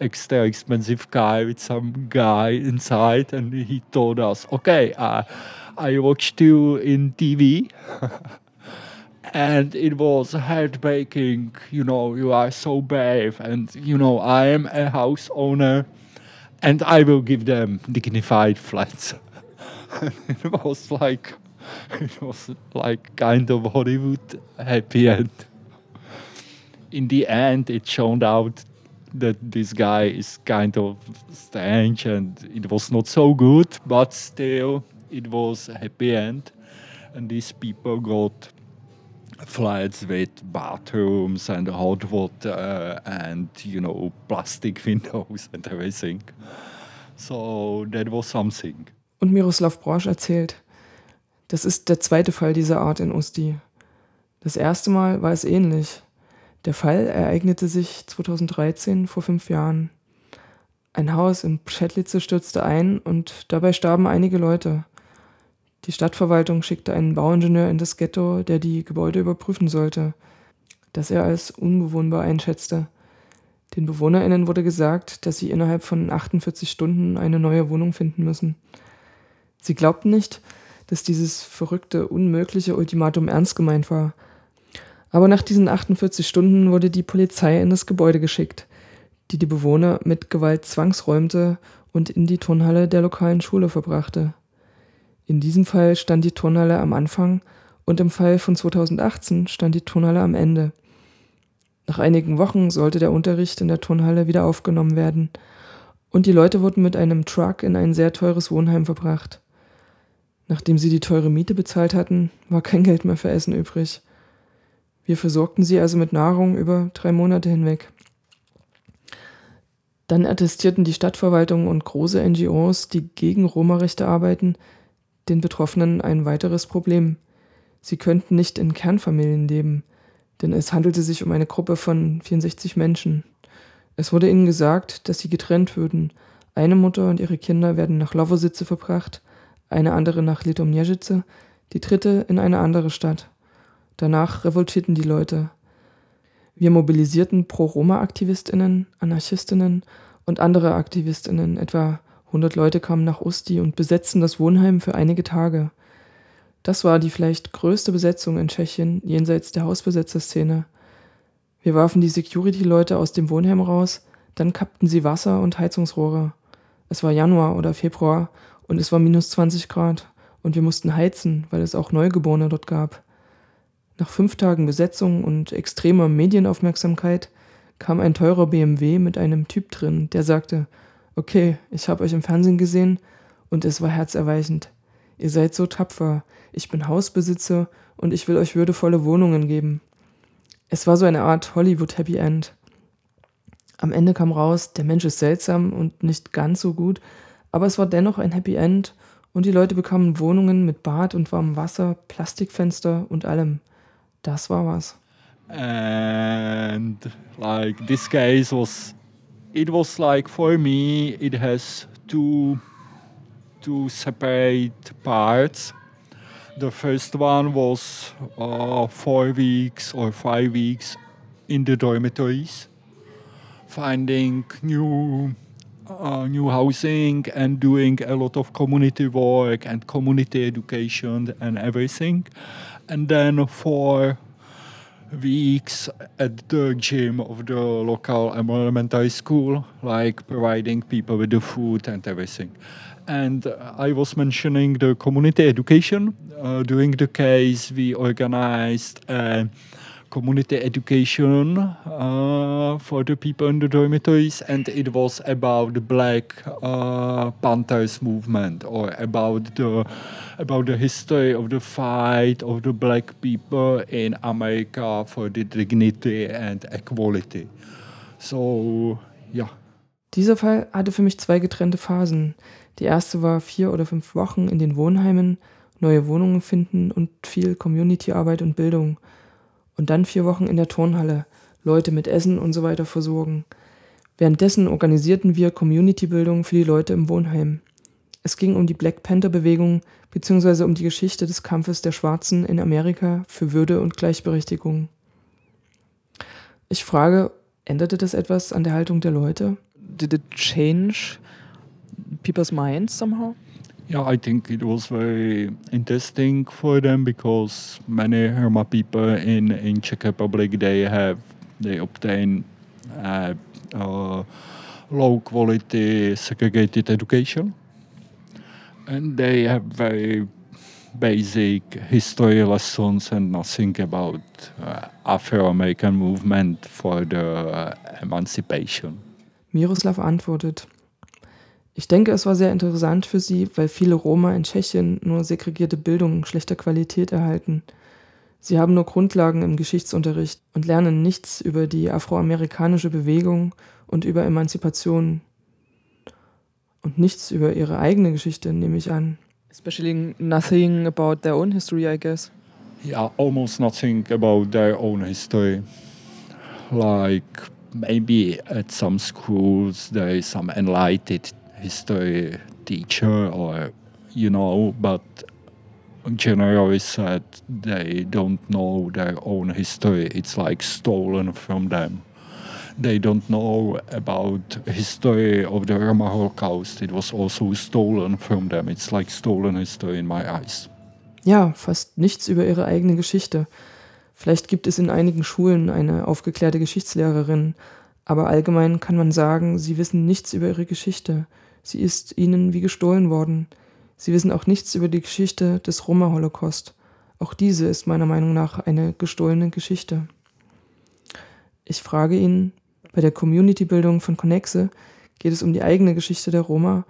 extra expensive car with some guy inside and he told us okay uh, I watched you in TV and it was heartbreaking. You know, you are so brave, and you know, I am a house owner, and I will give them dignified flats. it was like, it was like kind of Hollywood happy end. In the end, it turned out that this guy is kind of strange, and it was not so good, but still, it was a happy end, and these people got flats with bathrooms and hot water and you know plastic windows and everything. So that was something. Und Miroslav Brosch erzählt, das ist der zweite Fall dieser Art in Usti. Das erste Mal war es ähnlich. Der Fall ereignete sich 2013 vor fünf Jahren. Ein Haus in Pschetlice stürzte ein und dabei starben einige Leute. Die Stadtverwaltung schickte einen Bauingenieur in das Ghetto, der die Gebäude überprüfen sollte, das er als unbewohnbar einschätzte. Den BewohnerInnen wurde gesagt, dass sie innerhalb von 48 Stunden eine neue Wohnung finden müssen. Sie glaubten nicht, dass dieses verrückte, unmögliche Ultimatum ernst gemeint war. Aber nach diesen 48 Stunden wurde die Polizei in das Gebäude geschickt, die die Bewohner mit Gewalt zwangsräumte und in die Turnhalle der lokalen Schule verbrachte. In diesem Fall stand die Turnhalle am Anfang und im Fall von 2018 stand die Turnhalle am Ende. Nach einigen Wochen sollte der Unterricht in der Turnhalle wieder aufgenommen werden und die Leute wurden mit einem Truck in ein sehr teures Wohnheim verbracht. Nachdem sie die teure Miete bezahlt hatten, war kein Geld mehr für Essen übrig. Wir versorgten sie also mit Nahrung über drei Monate hinweg. Dann attestierten die Stadtverwaltung und große NGOs, die gegen Roma-Rechte arbeiten, den Betroffenen ein weiteres Problem. Sie könnten nicht in Kernfamilien leben, denn es handelte sich um eine Gruppe von 64 Menschen. Es wurde ihnen gesagt, dass sie getrennt würden. Eine Mutter und ihre Kinder werden nach Lovosice verbracht, eine andere nach Litomniežice, die dritte in eine andere Stadt. Danach revoltierten die Leute. Wir mobilisierten Pro-Roma-AktivistInnen, AnarchistInnen und andere AktivistInnen, etwa 100 Leute kamen nach Usti und besetzten das Wohnheim für einige Tage. Das war die vielleicht größte Besetzung in Tschechien jenseits der Hausbesetzerszene. Wir warfen die Security-Leute aus dem Wohnheim raus, dann kappten sie Wasser und Heizungsrohre. Es war Januar oder Februar und es war minus 20 Grad und wir mussten heizen, weil es auch Neugeborene dort gab. Nach fünf Tagen Besetzung und extremer Medienaufmerksamkeit kam ein teurer BMW mit einem Typ drin, der sagte, okay, ich habe euch im Fernsehen gesehen und es war herzerweichend. Ihr seid so tapfer, ich bin Hausbesitzer und ich will euch würdevolle Wohnungen geben. Es war so eine Art Hollywood Happy End. Am Ende kam raus, der Mensch ist seltsam und nicht ganz so gut, aber es war dennoch ein Happy End und die Leute bekamen Wohnungen mit Bad und warmem Wasser, Plastikfenster und allem. Das war was. And like this case was it was like for me it has two two separate parts the first one was uh, four weeks or five weeks in the dormitories finding new uh, new housing and doing a lot of community work and community education and everything and then for weeks at the gym of the local elementary school, like providing people with the food and everything. And I was mentioning the community education. Uh, during the case, we organized a community education uh, for the people in the dormitories, and it was about the Black uh, Panthers movement or about the about the history of the fight of the black people in America for the dignity and equality. So, ja. Dieser Fall hatte für mich zwei getrennte Phasen. Die erste war vier oder fünf Wochen in den Wohnheimen, neue Wohnungen finden und viel Community-Arbeit und Bildung. Und dann vier Wochen in der Turnhalle, Leute mit Essen und so weiter versorgen. Währenddessen organisierten wir Community-Bildung für die Leute im Wohnheim. Es ging um die Black Panther-Bewegung bzw. um die Geschichte des Kampfes der Schwarzen in Amerika für Würde und Gleichberechtigung. Ich frage, änderte das etwas an der Haltung der Leute? Did it change people's minds somehow? Yeah, I think it was very interesting for them because many Roma people in in Czech Republic they have they obtain uh, uh, low quality segregated education, and they have very basic history lessons and nothing about uh, Afro-American movement for the emancipation. Miroslav antwortet. Ich denke, es war sehr interessant für sie, weil viele Roma in Tschechien nur segregierte Bildung schlechter Qualität erhalten. Sie haben nur Grundlagen im Geschichtsunterricht und lernen nichts über die afroamerikanische Bewegung und über Emanzipation. Und nichts über ihre eigene Geschichte, nehme ich an. Especially nothing about their own history, I guess. Yeah, almost nothing about their own history. Like maybe at some schools there is some enlightened history teacher or you know but generally said they don't know their own history. It's like stolen from them. They don't know about history of the Roma Holocaust. It was also stolen from them. It's like stolen history in my eyes. Ja fast nichts über ihre eigene Geschichte. Vielleicht gibt es in einigen Schulen eine aufgeklärte Geschichtslehrerin, aber allgemein kann man sagen, sie wissen nichts über ihre Geschichte. Sie ist ihnen wie gestohlen worden. Sie wissen auch nichts über die Geschichte des Roma-Holocaust. Auch diese ist meiner Meinung nach eine gestohlene Geschichte. Ich frage ihn, bei der Community-Bildung von Connexe geht es um die eigene Geschichte der Roma,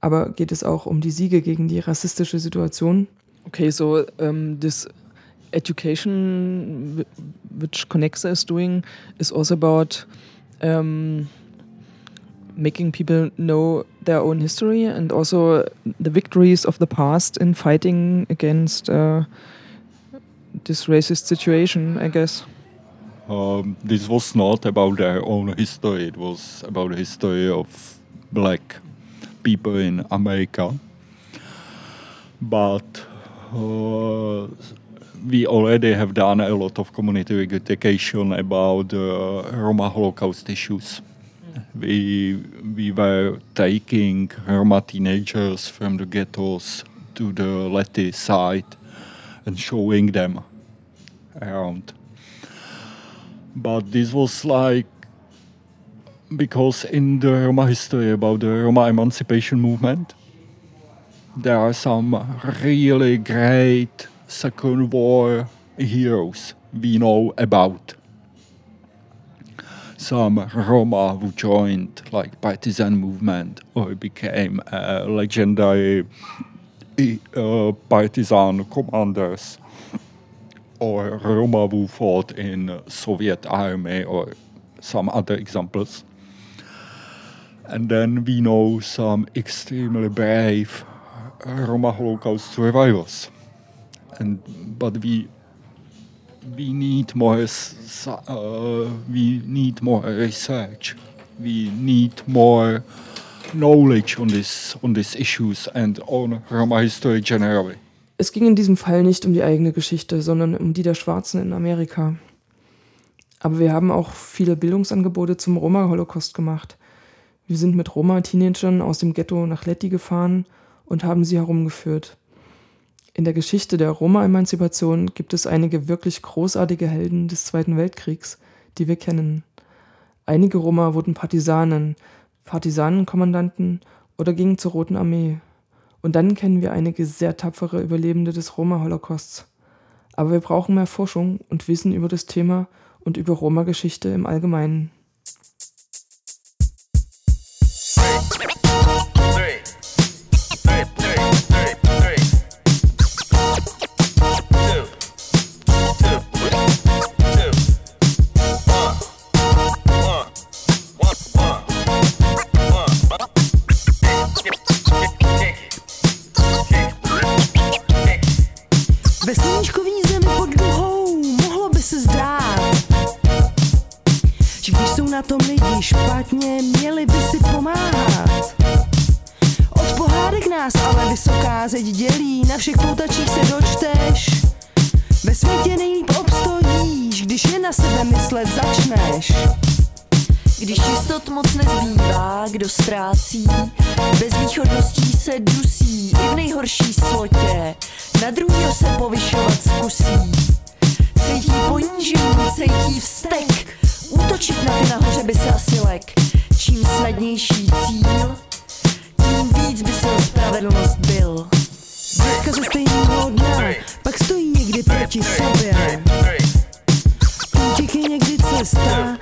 aber geht es auch um die Siege gegen die rassistische Situation? Okay, so um, this education which Connexa is doing is also about um, making people know their own history and also the victories of the past in fighting against uh, this racist situation, I guess. Um, this was not about their own history, it was about the history of black people in America. But uh, we already have done a lot of community education about uh, Roma Holocaust issues. We, we were taking Roma teenagers from the ghettos to the Leti site and showing them around. But this was like because in the Roma history about the Roma emancipation movement, there are some really great Second War heroes we know about. Some Roma who joined like partisan movement or became uh, legendary uh, partisan commanders or Roma who fought in Soviet army or some other examples. And then we know some extremely brave Roma Holocaust survivors and but we we need more uh, we need more research we need more knowledge on this on these issues and on Roma history generally Es ging in diesem Fall nicht um die eigene Geschichte, sondern um die der Schwarzen in Amerika. Aber wir haben auch viele Bildungsangebote zum Roma-Holocaust gemacht. Wir sind mit Roma-Teenagern aus dem Ghetto nach Letti gefahren und haben sie herumgeführt. In der Geschichte der Roma-Emanzipation gibt es einige wirklich großartige Helden des Zweiten Weltkriegs, die wir kennen. Einige Roma wurden Partisanen, Partisanenkommandanten oder gingen zur Roten Armee. Und dann kennen wir einige sehr tapfere Überlebende des Roma-Holocausts. Aber wir brauchen mehr Forschung und Wissen über das Thema und über Roma-Geschichte im Allgemeinen. Špatně, měli by si pomáhat. Od pohádek nás ale vysoká zeď dělí, na všech poutačích se dočteš. Ve světě nejlíp obstojíš, když je na sebe myslet začneš. Když jistot moc nezbývá, kdo ztrácí, bez východností se dusí i v nejhorší slotě, na druhýho se povyšovat zkusí. Cítí ponížení, cítí vztek, útočit na ty nahoře by se asi lek. Čím snadnější cíl, tím víc by se spravedlnost byl. Dětka ze stejného dna, pak stojí někdy proti sobě. Útěk je někdy cesta,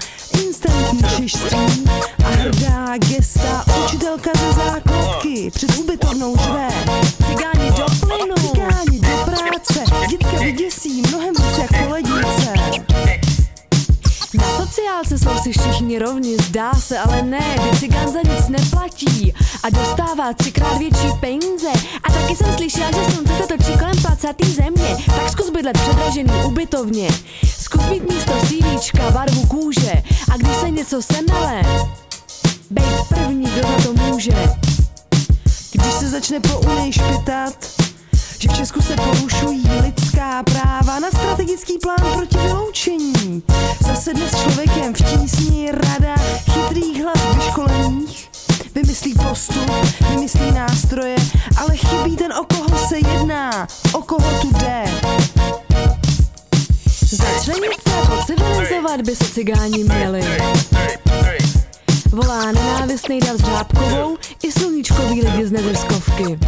instantní čiští a hrdá gesta. Učitelka ze základky před ubytovnou řve. Cigáni do plynu, cigáni do práce, dětka vyděsí mnohem víc jak kolednice. Sociálce jsou si všichni rovni, zdá se, ale ne, kdy cigán za nic neplatí a dostává třikrát větší peníze. A taky jsem slyšela, že slunce se točí kolem placatý země, tak zkus bydlet předražený ubytovně. Zkus mít místo CVčka, barvu kůže a když se něco semele, bejt první, kdo za to může. Když se začne po Unii špitat, že v Česku se porušují lidská práva na strategický plán proti vyloučení. Zasedne s člověkem v tísni rada chytrých hlav vyškolených, vymyslí postup, vymyslí nástroje, ale chybí ten, o koho se jedná, o koho tu jde. Začlenit se a pocivilizovat by se cigáni měli. Volá nenávistnej Dav Řábkovou i sluníčkový lidi z neziskovky.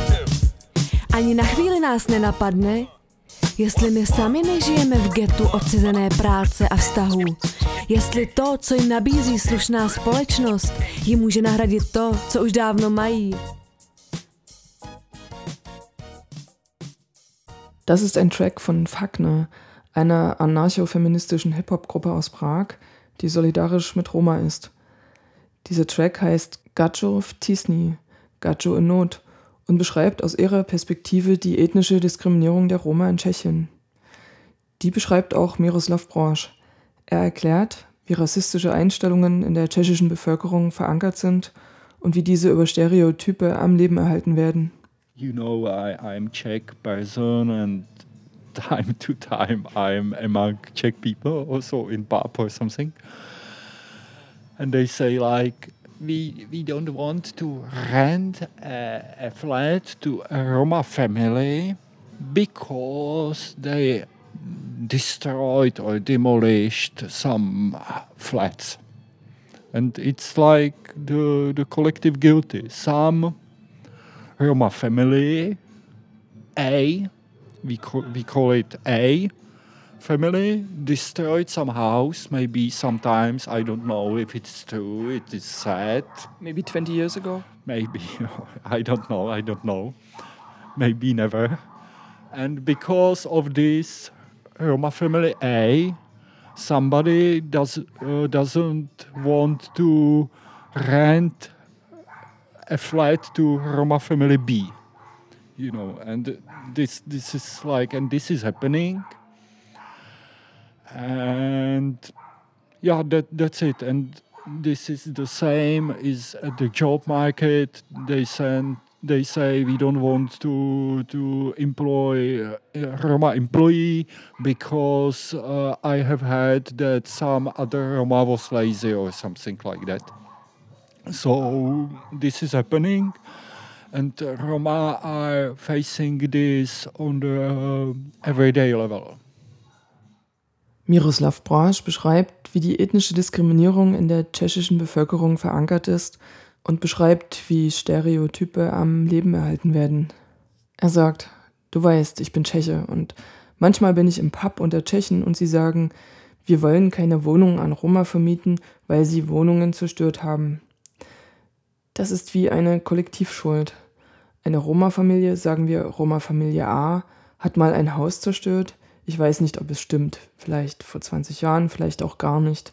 Ani na chvíli nás nenapadne, jestli my sami nežijeme v getu odcizené práce a vztahů. Jestli to, co jim nabízí slušná společnost, jim může nahradit to, co už dávno mají. Das ist ein Track von Fagner, einer anarcho-feministischen Hip-Hop-Gruppe aus Prag, die solidarisch mit Roma ist. Dieser Track heißt Gacho Tisni, Gacho in Not, und beschreibt aus ihrer Perspektive die ethnische Diskriminierung der Roma in Tschechien. Die beschreibt auch Miroslav Brosch. Er erklärt, wie rassistische Einstellungen in der tschechischen Bevölkerung verankert sind und wie diese über Stereotype am Leben erhalten werden. You know, I, I'm Czech person and time to time I'm among Czech people also in pub or something. And they say like, we, we don't want to rent a, a flat to a Roma family because they destroyed or demolished some uh, flats. And it's like the, the collective guilty. Some Roma family, A, we, we call it A, family destroyed some house, maybe sometimes, I don't know if it's true, it is sad. Maybe 20 years ago? Maybe, I don't know, I don't know. Maybe never. And because of this Roma family A, somebody does, uh, doesn't want to rent a flat to Roma family B. You know, and this this is like, and this is happening. And yeah, that that's it. And this is the same is at the job market. They send they say we don't want to to employ a Roma employee because uh, I have heard that some other Roma was lazy or something like that. So this is happening, and uh, Roma are facing this on the uh, everyday level. Miroslav Brosch beschreibt, wie die ethnische Diskriminierung in der tschechischen Bevölkerung verankert ist und beschreibt, wie Stereotype am Leben erhalten werden. Er sagt, du weißt, ich bin Tscheche und Manchmal bin ich im Pub unter Tschechen und sie sagen, wir wollen keine Wohnungen an Roma vermieten, weil sie Wohnungen zerstört haben. Das ist wie eine Kollektivschuld. Eine Roma-Familie, sagen wir Roma-Familie A, hat mal ein Haus zerstört. Ich weiß nicht, ob es stimmt. Vielleicht vor 20 Jahren, vielleicht auch gar nicht.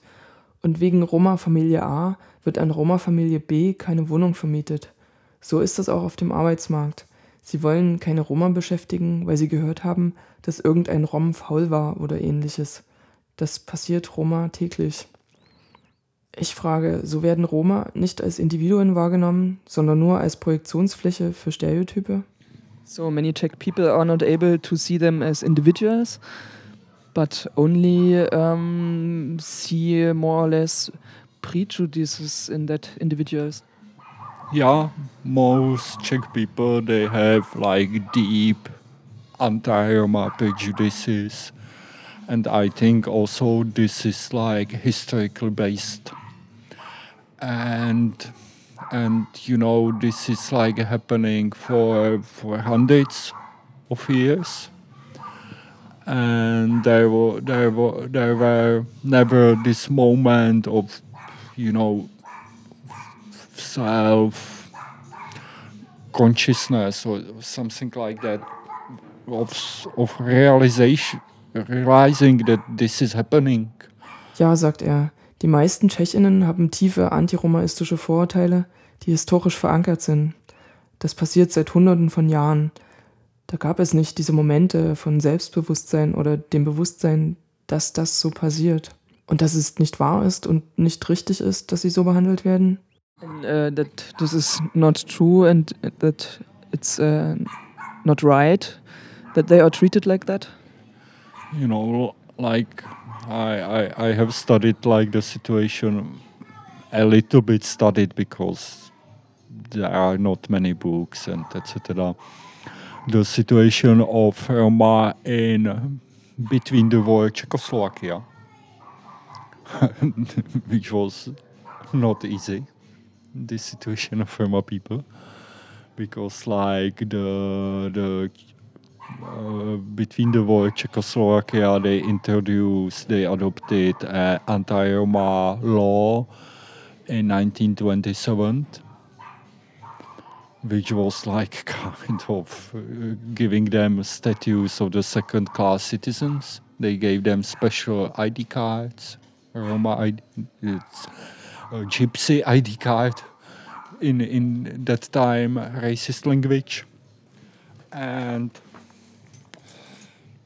Und wegen Roma-Familie A wird an Roma-Familie B keine Wohnung vermietet. So ist das auch auf dem Arbeitsmarkt. Sie wollen keine Roma beschäftigen, weil sie gehört haben, dass irgendein Rom faul war oder ähnliches. Das passiert Roma täglich. Ich frage, so werden Roma nicht als Individuen wahrgenommen, sondern nur als Projektionsfläche für Stereotype? So many Czech people are not able to see them as individuals, but only um, see more or less prejudices in that individuals. Yeah, most Czech people they have like deep anti-Roma prejudices, and I think also this is like historically based, and and you know this is like happening for for hundreds of years. And there were there were there were never this moment of you know self consciousness or something like that of of realization realizing that this is happening. Ja, sagt er. Die meisten Tschechinnen haben tiefe antiromaistische Vorurteile, die historisch verankert sind. Das passiert seit Hunderten von Jahren. Da gab es nicht diese Momente von Selbstbewusstsein oder dem Bewusstsein, dass das so passiert. Und dass es nicht wahr ist und nicht richtig ist, dass sie so behandelt werden. And, uh, that this is not true and that it's uh, not right that they are treated like that. you know like I, I i have studied like the situation a little bit studied because there are not many books and etc the situation of roma in between the war czechoslovakia which was not easy the situation of roma people. Because like the the uh, between the war Czechoslovakia they introduced they adopted an anti-Roma law in 1927 was like kind of uh, giving them status of the second class citizens. They gave them special ID cards Roma ID, it's a gypsy ID card in in that time racist language. And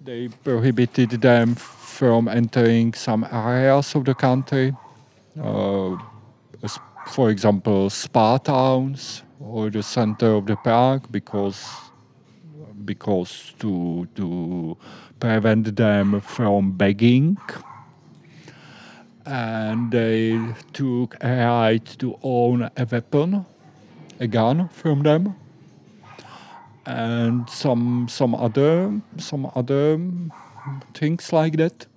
they prohibited them from entering some areas of the country, uh, for example, spa towns or the center of the park, because because to to prevent them from begging. And they took a right to own a weapon, a gun from them and some some other some other things like that.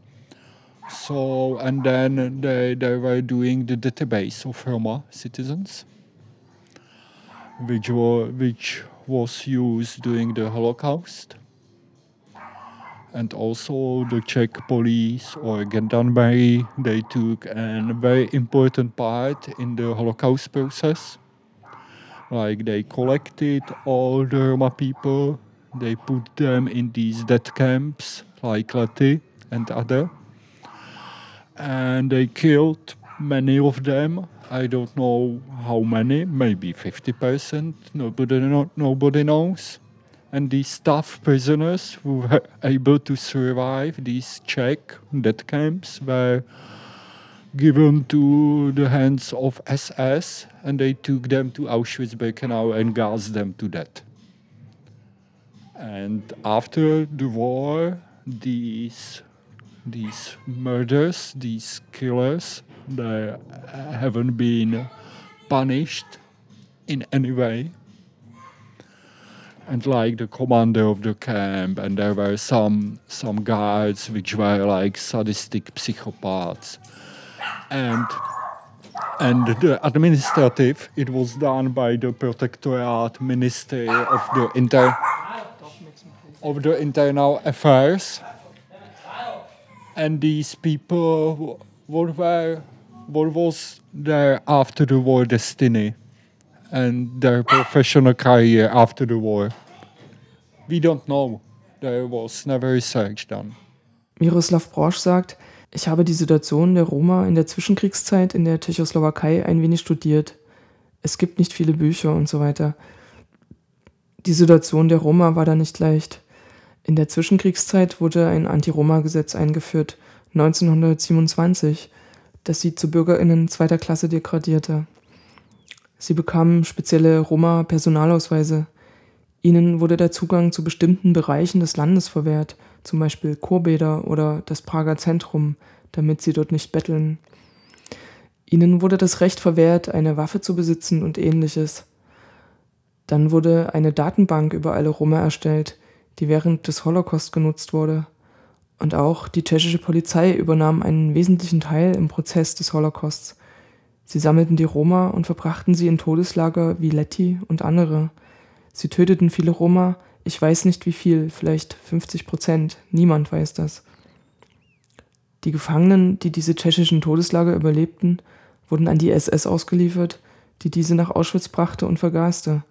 So and then they they were doing the database of Roma citizens, which were which was used during the Holocaust. And also the Czech police or gendarmerie, they took a very important part in the Holocaust process like they collected all the Roma people, they put them in these death camps like Lety and other, and they killed many of them. I don't know how many, maybe fifty percent. Nobody, no, nobody knows. And these tough prisoners who were able to survive these Czech death camps were given to the hands of SS and they took them to Auschwitz-Birkenau and gassed them to death. And after the war, these these murders, these killers, they haven't been punished in any way. And like the commander of the camp, and there were some some guards which were like sadistic psychopaths and and the administrative it was done by the protectorate ministry of the inter of the internal affairs and these people, were, what was their after the war destiny and their professional career after the war? We don't know. There was never research done. Miroslav Brosch sagt, ich habe die Situation der Roma in der Zwischenkriegszeit in der Tschechoslowakei ein wenig studiert. Es gibt nicht viele Bücher und so weiter. Die Situation der Roma war da nicht leicht. In der Zwischenkriegszeit wurde ein Anti-Roma-Gesetz eingeführt, 1927, das sie zu BürgerInnen zweiter Klasse degradierte. Sie bekamen spezielle Roma-Personalausweise. Ihnen wurde der Zugang zu bestimmten Bereichen des Landes verwehrt, zum Beispiel Chorbäder oder das Prager Zentrum, damit sie dort nicht betteln. Ihnen wurde das Recht verwehrt, eine Waffe zu besitzen und ähnliches. Dann wurde eine Datenbank über alle Roma erstellt, die während des Holocaust genutzt wurde. Und auch die tschechische Polizei übernahm einen wesentlichen Teil im Prozess des Holocausts. Sie sammelten die Roma und verbrachten sie in Todeslager wie Letti und andere. Sie töteten viele Roma, ich weiß nicht wie viel, vielleicht 50 Prozent, niemand weiß das. Die Gefangenen, die diese tschechischen Todeslager überlebten, wurden an die SS ausgeliefert, die diese nach Auschwitz brachte und vergaste.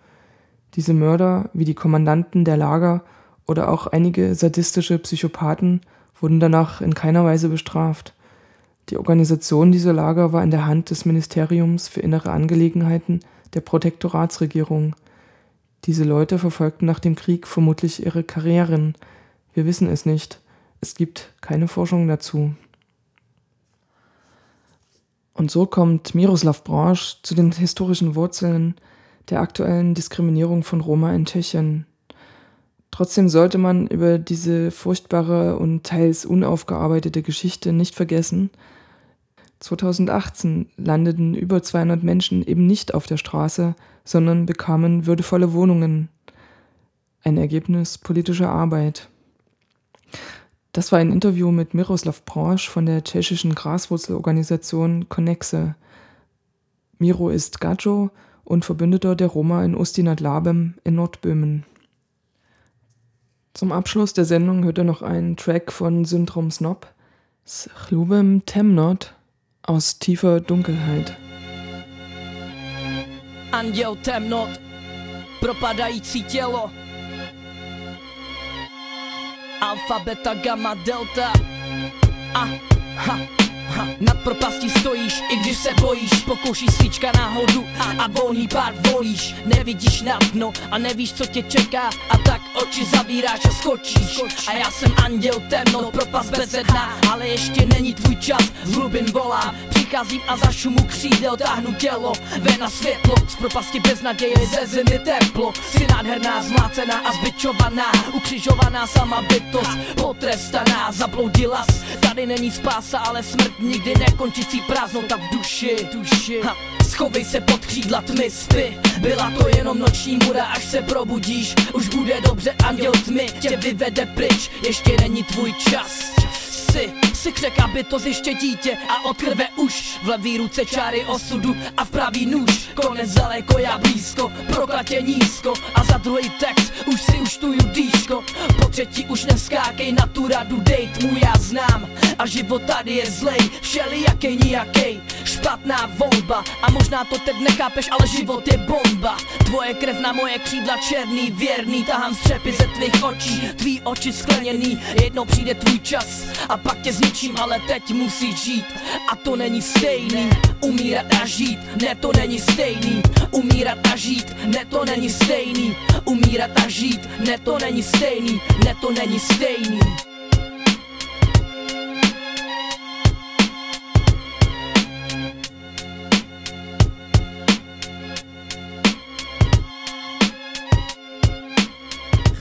Diese Mörder, wie die Kommandanten der Lager oder auch einige sadistische Psychopathen, wurden danach in keiner Weise bestraft. Die Organisation dieser Lager war in der Hand des Ministeriums für innere Angelegenheiten der Protektoratsregierung. Diese Leute verfolgten nach dem Krieg vermutlich ihre Karrieren. Wir wissen es nicht. Es gibt keine Forschung dazu. Und so kommt Miroslav Branch zu den historischen Wurzeln der aktuellen Diskriminierung von Roma in Tschechien. Trotzdem sollte man über diese furchtbare und teils unaufgearbeitete Geschichte nicht vergessen. 2018 landeten über 200 Menschen eben nicht auf der Straße, sondern bekamen würdevolle Wohnungen. Ein Ergebnis politischer Arbeit. Das war ein Interview mit Miroslav Branch von der tschechischen Graswurzelorganisation Connexe. Miro ist Gajo und Verbündeter der Roma in Ustinat Labem in Nordböhmen. Zum Abschluss der Sendung hört er noch einen Track von Syndrom Snob, Chlubem Temnot aus tiefer Dunkelheit. Anděl temnot, propadající tělo. Alfa, beta, gamma, delta. A, ha, ha. Nad propastí stojíš, i když se bojíš. Pokouší svíčka náhodu a, a volný pár volíš. Nevidíš na dno a nevíš, co tě čeká. A tak oči zavíráš a skočíš. A já jsem anděl temno, propast bezedná Ale ještě není tvůj čas, hlubin volá Přicházím a za šumu křídel táhnu tělo. Ven na světlo, z propasti bez naděje ze zemi teplo. Jsi nádherná, zmlácená a zbičovaná Ukřižovaná sama bytost, potrestaná Zabloudila tady není spása, ale smrt nikdy nekončící prázdnota v duši, duši. Ha. Schovej se pod křídla tmy spy Byla to jenom noční mura, až se probudíš. Už bude dobře, anděl tmy tě vyvede pryč. Ještě není tvůj čas. Si, si křek, aby to ještě dítě a od krve už. V levý ruce čáry osudu a v pravý nůž. Konec daleko, já blízko, proklatě nízko. A za druhý text už si už tuju dýško. Po třetí už neskákej na tu radu dejt mu já znám. A život tady je zlej, všelijaký nijakej. Špatná volba a možná to teď nechápeš, ale život je bomba. Tvoje krev na moje křídla černý, věrný, tahám střepy ze tvých očí, tvý oči skleněný, jednou přijde tvůj čas. A pak tě zničím, ale teď musíš žít a to není stejný. Umírat a žít, ne to není stejný. Umírat a žít, ne to není stejný. Umírat a žít, ne to není stejný, ne to není stejný.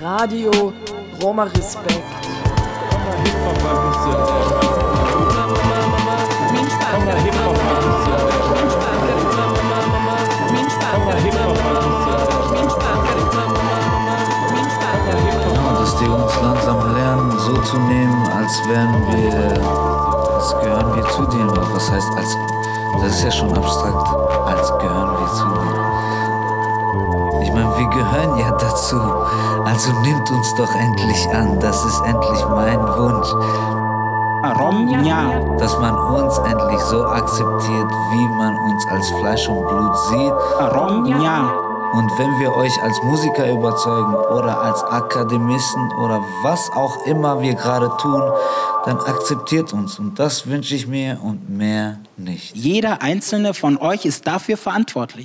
Radio Roma Respekt. Zu nehmen, als wären wir, als gehören wir zu denen. Was heißt als, das ist ja schon abstrakt, als gehören wir zu denen. Meine, wir gehören ja dazu. Also nimmt uns doch endlich an. Das ist endlich mein Wunsch. Romja. Dass man uns endlich so akzeptiert, wie man uns als Fleisch und Blut sieht. Romja. Und wenn wir euch als Musiker überzeugen oder als Akademisten oder was auch immer wir gerade tun, dann akzeptiert uns. Und das wünsche ich mir und mehr nicht. Jeder einzelne von euch ist dafür verantwortlich.